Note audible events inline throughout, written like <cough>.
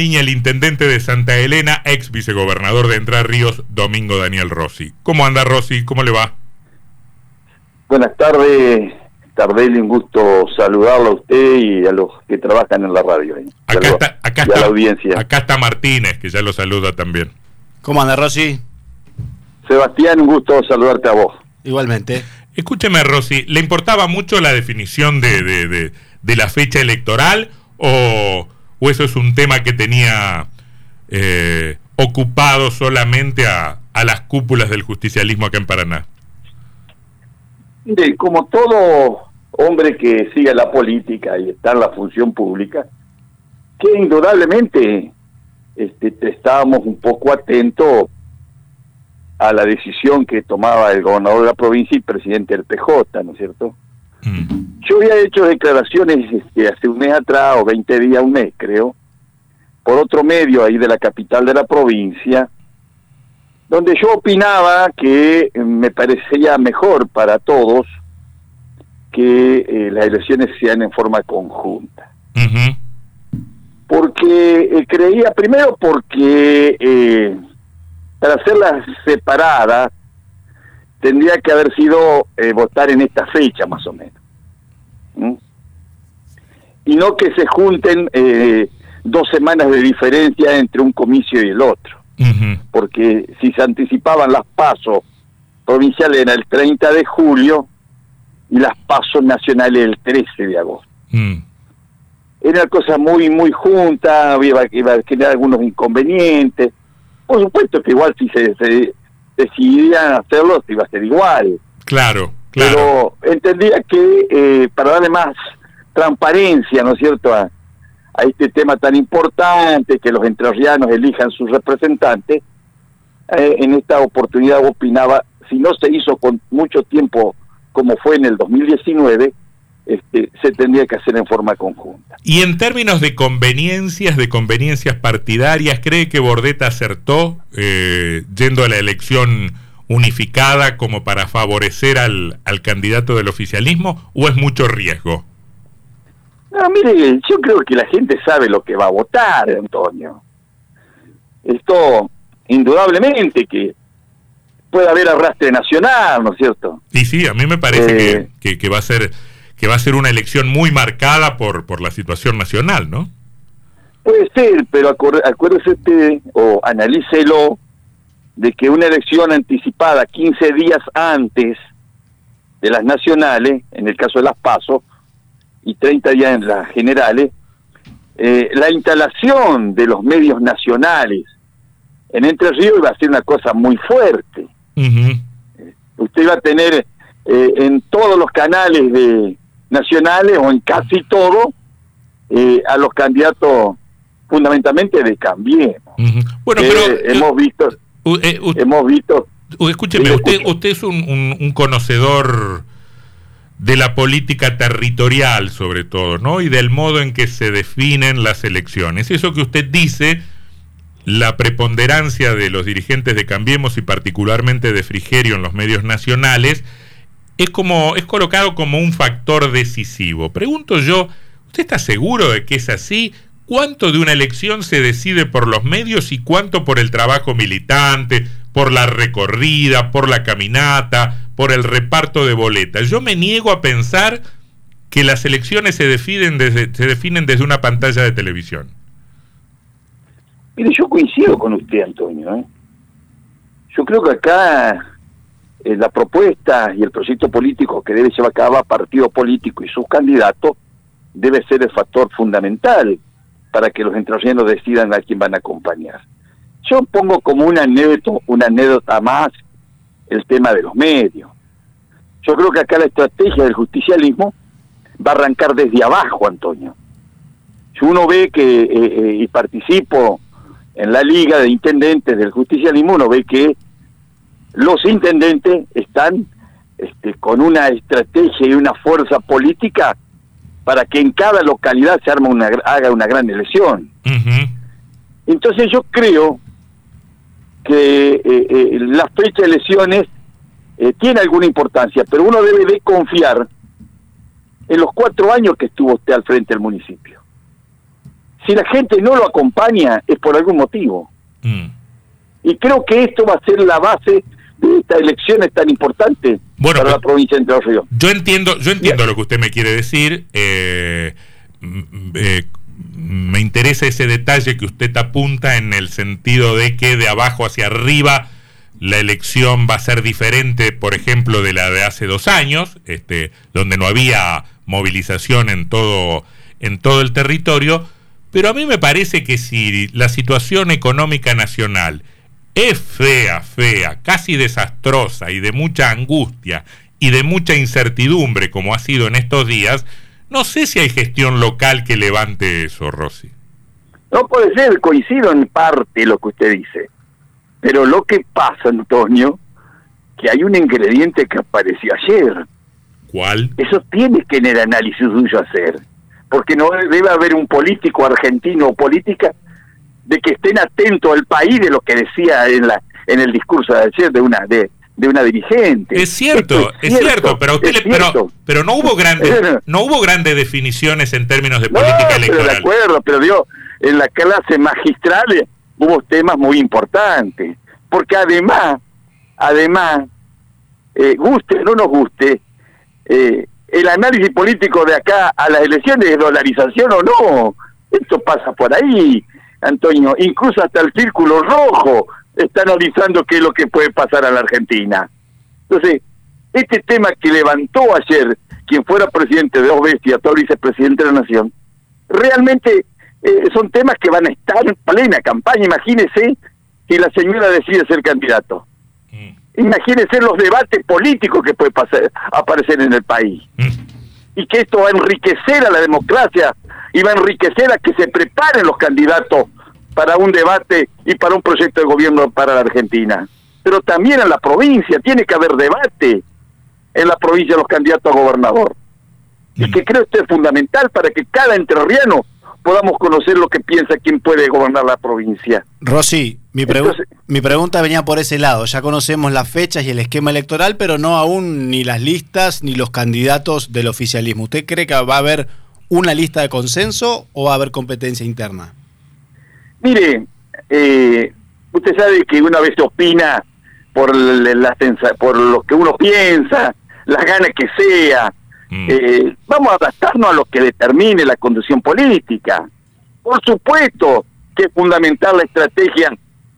el intendente de Santa Elena, ex vicegobernador de Entre Ríos, Domingo Daniel Rossi. ¿Cómo anda Rossi? ¿Cómo le va? Buenas tardes, Tardelli, un gusto saludarlo a usted y a los que trabajan en la radio. Acá está, acá está, la audiencia. Acá está Martínez, que ya lo saluda también. ¿Cómo anda Rossi? Sebastián, un gusto saludarte a vos. Igualmente. Escúcheme, Rossi, ¿le importaba mucho la definición de, de, de la fecha electoral o o eso es un tema que tenía eh, ocupado solamente a, las cúpulas del justicialismo acá en Paraná? como todo hombre que sigue la política y está en la función pública, que indudablemente este, estábamos un poco atentos a la decisión que tomaba el gobernador de la provincia y presidente del PJ, ¿no es cierto? Mm. Yo había hecho declaraciones este, hace un mes atrás, o 20 días, un mes creo, por otro medio ahí de la capital de la provincia, donde yo opinaba que me parecía mejor para todos que eh, las elecciones sean en forma conjunta. Porque eh, creía, primero porque eh, para hacerlas separadas tendría que haber sido eh, votar en esta fecha más o menos. Y no que se junten eh, dos semanas de diferencia entre un comicio y el otro. Porque si se anticipaban las pasos provinciales en el 30 de julio y las pasos nacionales el 13 de agosto. Mm. Era una cosa muy, muy junta, iba, iba a generar algunos inconvenientes. Por supuesto que igual si se, se decidían hacerlo, iba a ser igual. Claro, claro. Pero entendía que eh, para darle más transparencia, ¿no es cierto?, a, este tema tan importante, que los entrerrianos elijan sus representantes, eh, en esta oportunidad opinaba, si no se hizo con mucho tiempo como fue en el 2019, este, se tendría que hacer en forma conjunta. Y en términos de conveniencias, de conveniencias partidarias, ¿cree que Bordeta acertó eh, yendo a la elección unificada como para favorecer al, al candidato del oficialismo o es mucho riesgo? No, mire, yo creo que la gente sabe lo que va a votar, Antonio. Esto, indudablemente que puede haber arrastre nacional, ¿no es cierto? Sí, sí, a mí me parece que, eh, que va a ser que va a ser una elección muy marcada por, por la situación nacional, ¿no? Puede ser, pero acuérdese usted, o analícelo, de que una elección anticipada 15 días antes de las nacionales, en el caso de las PASO, y 30 días en las generales, eh, la instalación de los medios nacionales en Entre Ríos iba a ser una cosa muy fuerte. Usted iba a tener eh, en todos los canales de, nacionales o en casi todo eh, a los candidatos fundamentalmente de Cambiemos. Bueno, pero hemos visto, eh, hemos visto. Escúcheme, usted, usted es un, un, conocedor de la política territorial, sobre todo, ¿no? Y del modo en que se definen las elecciones. Eso que usted dice, la preponderancia de los dirigentes de Cambiemos y particularmente de Frigerio en los medios nacionales es como es colocado como un factor decisivo. Pregunto yo, ¿usted está seguro de que es así? ¿Cuánto de una elección se decide por los medios y cuánto por el trabajo militante, por la recorrida, por la caminata, por el reparto de boletas? Yo me niego a pensar que las elecciones se definen desde, se definen desde una pantalla de televisión. Mire, yo coincido con usted, Antonio. ¿eh? Yo creo que acá eh, la propuesta y el proyecto político que debe llevar a cabo partido político y sus candidatos debe ser el factor fundamental para que los entrerrianos decidan a quién van a acompañar. Yo pongo como una anécdota, una anécdota más el tema de los medios. Yo creo que acá la estrategia del justicialismo va a arrancar desde abajo, Antonio. Si uno ve que, eh, eh, y participo en la liga de intendentes del justicialismo, uno ve que los intendentes están este, con una estrategia y una fuerza política para que en cada localidad se arme una, haga una gran elección. Entonces yo creo que eh, eh, la fecha de elecciones eh, tiene alguna importancia, pero uno debe de confiar en los cuatro años que estuvo usted al frente del municipio. si la gente no lo acompaña es por algún motivo. Mm. Y creo que esto va a ser la base de estas elecciones tan importantes Bueno, para la provincia de Entre Ríos. Yo entiendo, yo entiendo Bien. lo que usted me quiere decir. eh, eh, me interesa ese detalle que usted apunta en el sentido de que de abajo hacia arriba la elección va a ser diferente, por ejemplo, de la de hace dos años, este, donde no había movilización en todo, en todo el territorio. Pero a mí me parece que si la situación económica nacional es fea, fea, casi desastrosa y de mucha angustia y de mucha incertidumbre como ha sido en estos días, no sé si hay gestión local que levante eso, Rossi. No puede ser, coincido en parte lo que usted dice. Pero lo que pasa, Antonio, que hay un ingrediente que apareció ayer. ¿Cuál? Eso tiene que en el análisis suyo hacer. Porque no debe haber un político argentino o política de que estén atentos al país de lo que decía en la en el discurso de ayer de una de, de una dirigente. Es cierto, es cierto, pero, usted le- pero, pero no hubo grandes, <laughs> no hubo grandes definiciones en términos de No, política pero de electoral. acuerdo, pero digo, en la clase magistral eh, hubo temas muy importantes. Porque además, además, eh, guste o no nos guste, eh, el análisis político de acá a las elecciones es dolarización o no. Esto pasa por ahí, Antonio. Incluso hasta el Círculo Rojo está analizando qué es lo que puede pasar a la Argentina. Entonces, este tema que levantó ayer quien fuera presidente de veces y actual vicepresidente de la Nación, realmente eh, son temas que van a estar en plena campaña. Imagínese si la señora decide ser candidato. Mm, Imagínese los debates políticos que puede pasar, aparecer en el país. mm. Y que esto va a enriquecer a la democracia y va a enriquecer a que se preparen los candidatos para un debate y para un proyecto de gobierno para la Argentina. Pero también en la provincia tiene que haber debate en la provincia de los candidatos a gobernador. Y que creo que esto es fundamental para que cada entrerriano podamos conocer lo que piensa quién puede gobernar la provincia. Rossi, mi, pregu- Entonces- mi pregunta venía por ese lado. Ya conocemos las fechas y el esquema electoral, pero no aún ni las listas ni los candidatos del oficialismo. ¿Usted cree que va a haber una lista de consenso o va a haber competencia interna? Mire, eh, usted sabe que una vez opina por, la, por lo que uno piensa, las ganas que sea. Mm. Eh, vamos a adaptarnos a lo que determine la conducción política. Por supuesto que es fundamental la estrategia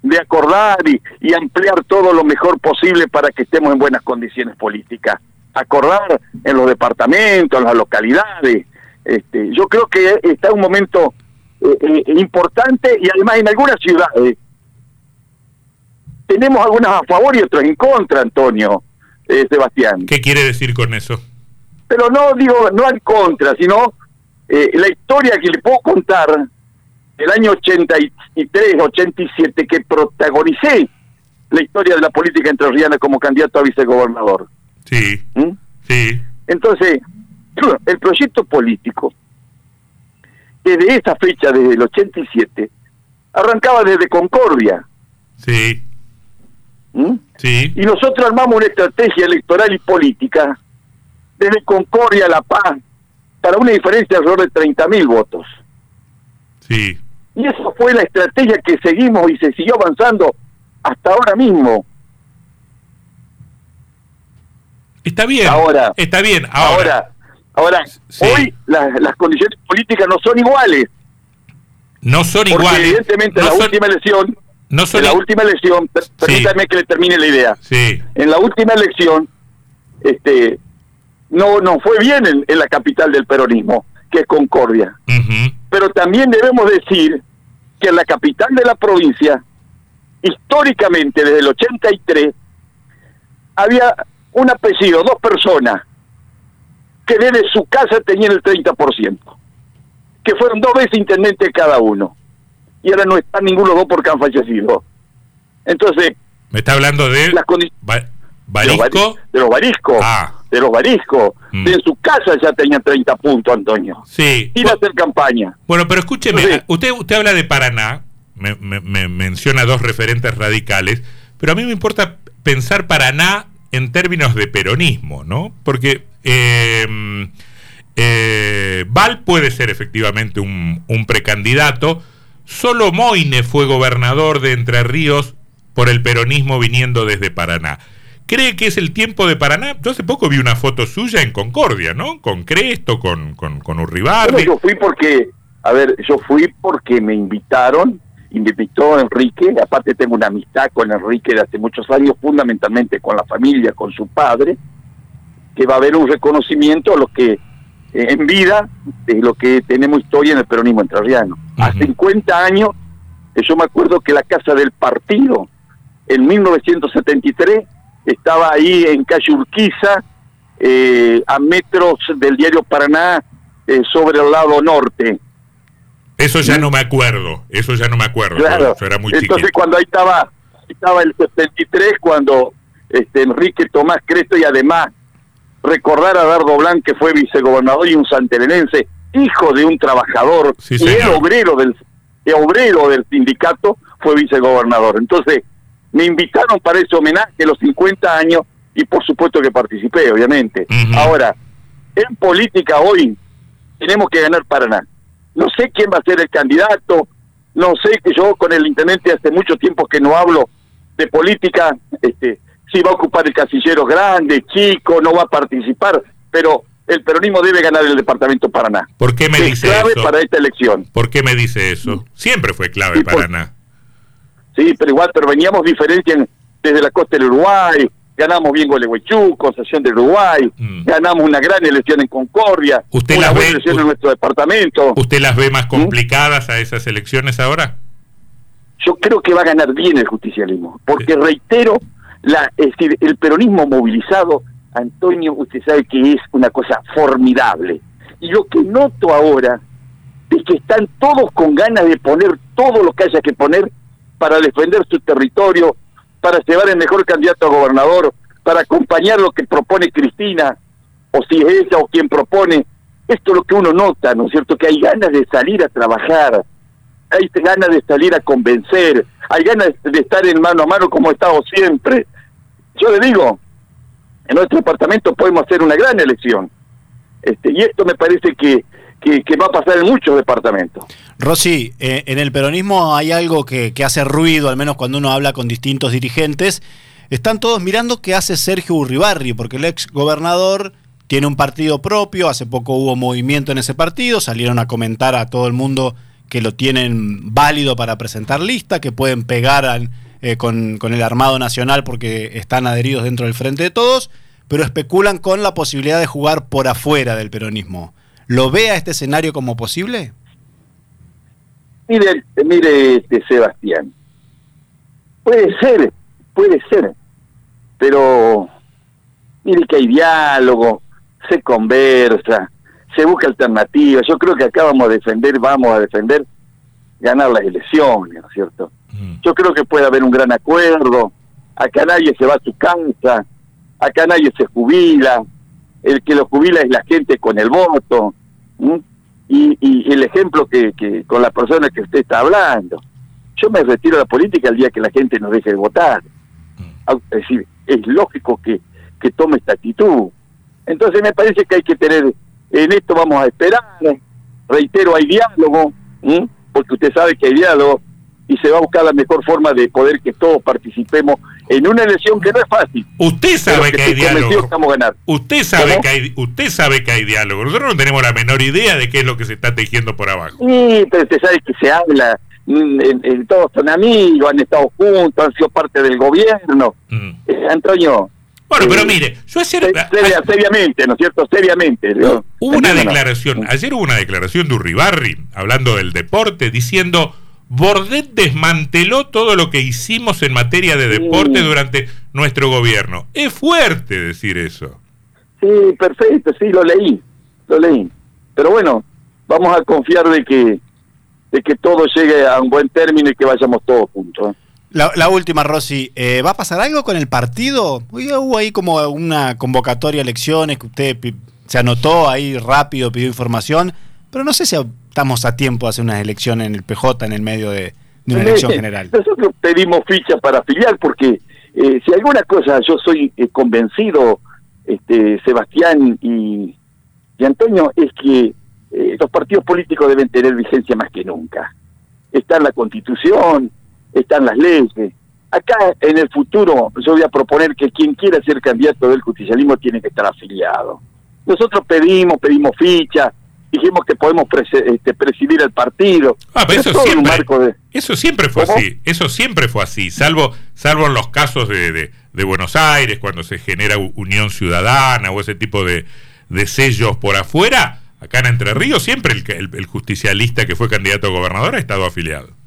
de acordar y, y ampliar todo lo mejor posible para que estemos en buenas condiciones políticas. Acordar en los departamentos, en las localidades. Este, yo creo que está un momento eh, eh, importante y además en algunas ciudades tenemos algunas a favor y otras en contra, Antonio, eh, Sebastián. ¿Qué quiere decir con eso? Pero no digo, no en contra, sino eh, la historia que le puedo contar del año 83, 87, que protagonicé la historia de la política entrerriana como candidato a vicegobernador. Sí, ¿Mm? sí. Entonces, el proyecto político, desde esa fecha, desde el 87, arrancaba desde Concordia. Sí, ¿Mm? sí, Y nosotros armamos una estrategia electoral y política desde Concordia a La Paz para una diferencia de alrededor de 30.000 votos. sí. Y esa fue la estrategia que seguimos y se siguió avanzando hasta ahora mismo. Está bien. Ahora. Está bien. Ahora. Ahora, ahora Sí. hoy la- las condiciones políticas no son iguales, no son porque iguales. evidentemente no en la son- última elección, no son en la última elección, per- permítame que le termine la idea. Sí, En la última elección, este, no no fue bien en, en la capital del peronismo, que es Concordia. pero también debemos decir que en la capital de la provincia, históricamente desde el 83, había un apellido, dos personas, que desde su casa tenían el 30%, que fueron dos veces intendentes cada uno, y ahora no están ninguno dos porque han fallecido. Entonces, me está hablando de las condiciones Ba- de los Barisco. vari- de los bariscos, Ah. de los bariscos, Mm. de en su casa ya tenían 30 puntos, Antonio, Sí. sin hacer campaña. Bueno, pero escúcheme, usted, usted habla de Paraná, me, me- me menciona dos referentes radicales, pero a mí me importa pensar Paraná en términos de peronismo, ¿no? Porque eh, Eh, Val puede ser efectivamente un, precandidato. Solo Moine fue gobernador de Entre Ríos por el peronismo viniendo desde Paraná. ¿Cree que es el tiempo de Paraná? Yo hace poco vi una foto suya en Concordia, ¿no? Con Cresto, con, con, con Urribarri. yo fui porque, a ver, yo fui porque me invitaron, me invitó Enrique, aparte tengo una amistad con Enrique de hace muchos años, fundamentalmente con la familia, con su padre, que va a haber un reconocimiento a los que eh, en vida de lo que tenemos historia en el peronismo entrerriano. A 50 años, eh, yo me acuerdo que la casa del partido, en 1973, estaba ahí en calle Urquiza, eh, a metros del diario Paraná, eh, sobre el lado norte. Eso ya no me acuerdo, eso ya no me acuerdo, claro. era muy Entonces cuando ahí estaba, estaba el 73, cuando este, Enrique Tomás Cresto y además recordar a Dardo Blanc, que fue vicegobernador y un santerenense, hijo de un trabajador y obrero del, obrero del sindicato, fue vicegobernador. Entonces, me invitaron para ese homenaje los 50 años y por supuesto que participé, obviamente. Ahora, en política hoy tenemos que ganar Paraná. No sé quién va a ser el candidato, no sé que yo con el intendente hace mucho tiempo que no hablo de política, este, si va a ocupar el casillero grande, chico, no va a participar, pero el peronismo debe ganar el departamento Paraná. ¿Por qué me es dice clave para esta elección. ¿Por qué me dice eso? Siempre fue clave Paraná. Sí, pero igual, pero veníamos diferentes desde la costa del Uruguay, ganamos bien Gualeguaychú, concesión del Uruguay, mm. ganamos una gran elección en Concordia, ¿Usted una las buena elección en nuestro departamento. ¿Usted las ve más ¿Mm? complicadas a esas elecciones ahora? Yo creo que va a ganar bien el justicialismo, porque reitero, la, es decir, el peronismo movilizado, Antonio, usted sabe que es una cosa formidable. Y lo que noto ahora es que están todos con ganas de poner todo lo que haya que poner para defender su territorio, para llevar el mejor candidato a gobernador, para acompañar lo que propone Cristina, o si es ella o quien propone. Esto es lo que uno nota, ¿no es cierto? Que hay ganas de salir a trabajar, hay ganas de salir a convencer, hay ganas de estar en mano a mano como he estado siempre. Yo le digo, en nuestro departamento podemos hacer una gran elección. Este, y esto me parece que que, va a pasar en muchos departamentos. Rosy, eh, en el peronismo hay algo que, hace ruido, al menos cuando uno habla con distintos dirigentes. Están todos mirando qué hace Sergio Urribarri, porque el ex gobernador tiene un partido propio, hace poco hubo movimiento en ese partido, salieron a comentar a todo el mundo que lo tienen válido para presentar lista, que pueden pegar eh, con, el Armado Nacional porque están adheridos dentro del Frente de Todos, pero especulan con la posibilidad de jugar por afuera del peronismo. ¿Lo ve a este escenario como posible? Mire, mire este Sebastián. Puede ser, puede ser, pero mire que hay diálogo, se conversa, se busca alternativas. Yo creo que acá vamos a defender, vamos a defender ganar las elecciones, ¿no es cierto? Mm. Yo creo que puede haber un gran acuerdo, acá nadie se va a su casa, acá nadie se jubila, el que lo jubila es la gente con el voto, y, el ejemplo que, que con la persona que usted está hablando. Yo me retiro de la política el día que la gente nos deje de votar. Mm. Es decir, es lógico que, que tome esta actitud. Entonces me parece que hay que tener, en esto vamos a esperar, reitero, hay diálogo, porque usted sabe que hay diálogo, y se va a buscar la mejor forma de poder que todos participemos en una elección que no es fácil. Usted sabe que, hay diálogo. ganar. Usted sabe que hay, usted sabe que hay diálogo. Nosotros no tenemos la menor idea de qué es lo que se está tejiendo por abajo. Sí, pero usted sabe que se habla, mm, todos son amigos, han estado juntos, han sido parte del gobierno. Mm. Eh, Antonio, bueno, pero mire, yo ayer... seriamente, ¿no es cierto? Seriamente. Hubo una declaración, ayer hubo una declaración de Urribarri, hablando del deporte, diciendo Bordet desmanteló todo lo que hicimos en materia de deporte durante nuestro gobierno. Es fuerte decir eso. Sí, perfecto, sí, lo leí, lo leí. Pero bueno, vamos a confiar de que, de que todo llegue a un buen término y que vayamos todos juntos. La, última, Rosy, eh, ¿va a pasar algo con el partido? Hubo ahí como una convocatoria a elecciones que usted se anotó ahí rápido, pidió información, pero no sé si estamos a tiempo de hacer unas elecciones en el PJ en el medio de, una elección general. Nosotros pedimos ficha para afiliar porque eh, si alguna cosa yo soy eh, convencido, este Sebastián y, Y Antonio, es que eh, los partidos políticos deben tener vigencia más que nunca. Está en la constitución, están las leyes. Acá en el futuro yo voy a proponer que quien quiera ser candidato del justicialismo tiene que estar afiliado. Nosotros pedimos, pedimos ficha, dijimos que podemos este, presidir el partido. Ah, pero eso siempre, eso siempre fue así, eso siempre fue así, salvo, salvo en los casos de, de, Buenos Aires, cuando se genera Unión Ciudadana o ese tipo de, de sellos por afuera, acá en Entre Ríos siempre el, el, justicialista que fue candidato a gobernador ha estado afiliado.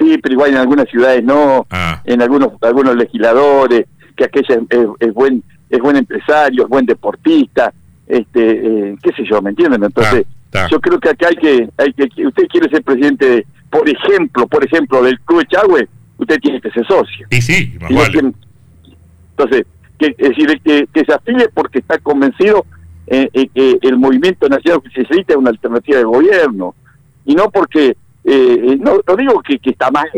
Sí, pero igual en algunas ciudades no, ah. en algunos algunos legisladores, que aquella es, buen es buen empresario, es buen deportista, este, eh, qué sé yo, ¿me entienden? Entonces, yo creo que acá hay que, hay que, usted quiere ser presidente, por ejemplo, por ejemplo, del Club Chagüe, usted tiene que ser socio. Y sí, entonces, que, es decir, que, que se afile porque está convencido eh, eh, que el movimiento nacional necesita una alternativa de gobierno, y no porque, no, no digo que, que está mal,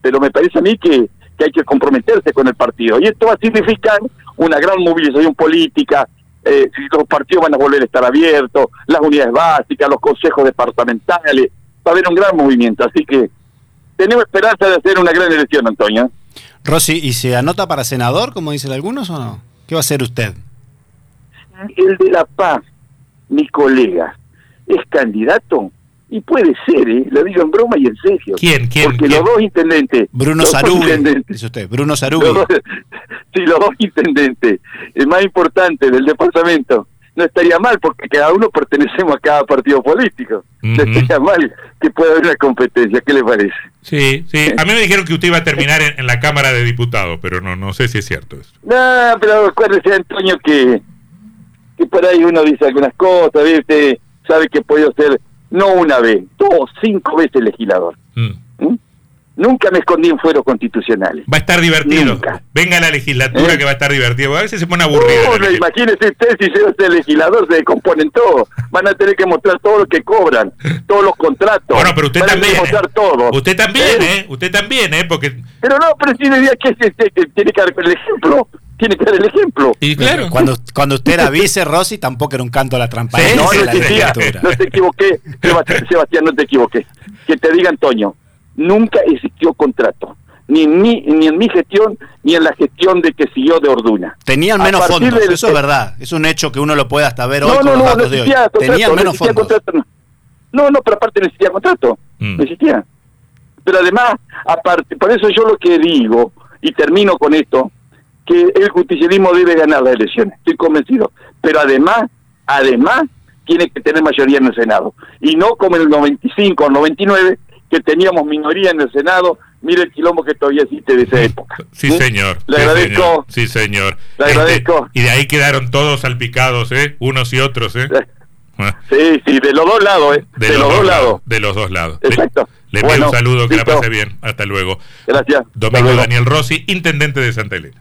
pero me parece a mí que, que hay que comprometerse con el partido, y esto va a significar una gran movilización política, eh, si los partidos van a volver a estar abiertos, las unidades básicas, los consejos departamentales, va a haber un gran movimiento, así que tenemos esperanza de hacer una gran elección, Antonio. Rosy, ¿y se anota para senador, como dicen algunos, o no? ¿Qué va a hacer usted? El de La Paz, mi colega, es candidato y puede ser, ¿eh? lo digo en broma y en serio. ¿Quién? ¿Quién? Porque los dos intendentes. Bruno Sarubi. Dice usted, Bruno Sarubi. <laughs> sí, los dos intendentes, el más importante del departamento. No estaría mal porque cada uno pertenecemos a cada partido político. No estaría mal que pueda haber una competencia. ¿Qué le parece? Sí, sí. A mí me dijeron que usted iba a terminar en, la Cámara de Diputados, pero no no sé si es cierto eso. No, pero acuérdese, Antonio, que, que por ahí uno dice algunas cosas, ¿viste? Sabe que puede ser no una vez, dos, cinco veces legislador. Mm. ¿Mm? Nunca me escondí en fueros constitucionales. Va a estar divertido. Venga a la legislatura ¿Eh? que va a estar divertido. A veces se pone aburrido. No, imagínese usted si se hace legislador, se descomponen todo. Van a tener que mostrar todo lo que cobran, todos los contratos. Bueno, pero usted también. ¿eh? todo. Usted también, ¿Eh? ¿eh? Usted también, ¿eh? Porque... Pero no, pero si decía que, que tiene que dar el ejemplo tiene que dar el ejemplo. Y claro. Cuando, cuando usted era <laughs> vice, Rossi, tampoco era un canto a la transparencia. no, no, te, no te equivoqué, <laughs> Sebastián, no te equivoqué. Que te diga Antonio, nunca existió contrato. Ni en, mi, ni en mi gestión, ni en la gestión de que siguió de Orduna. Tenían menos fondos, eso es verdad. Es un hecho que uno lo puede hasta ver hoy no, no, no, Tenían menos fondos. no. no, pero aparte no existía contrato. Mm. No existía. Pero además, aparte, por eso yo lo que digo, y termino con esto, que el justicialismo debe ganar las elecciones, estoy convencido. Pero además, además, tiene que tener mayoría en el Senado. Y no como en el 95 o 99, que teníamos minoría en el Senado. Mire el quilombo que todavía existe de esa época. Sí, señor. Le agradezco. Sí, señor. Le agradezco. Y de ahí quedaron todos salpicados, ¿eh? Unos y otros, ¿eh? Sí, sí, de los dos lados, ¿eh? De, los, dos lados. De los dos lados. Exacto. Le, pido un saludo, que la pase bien. Hasta luego. Gracias. Domingo Daniel Rossi, intendente de Santa Elena.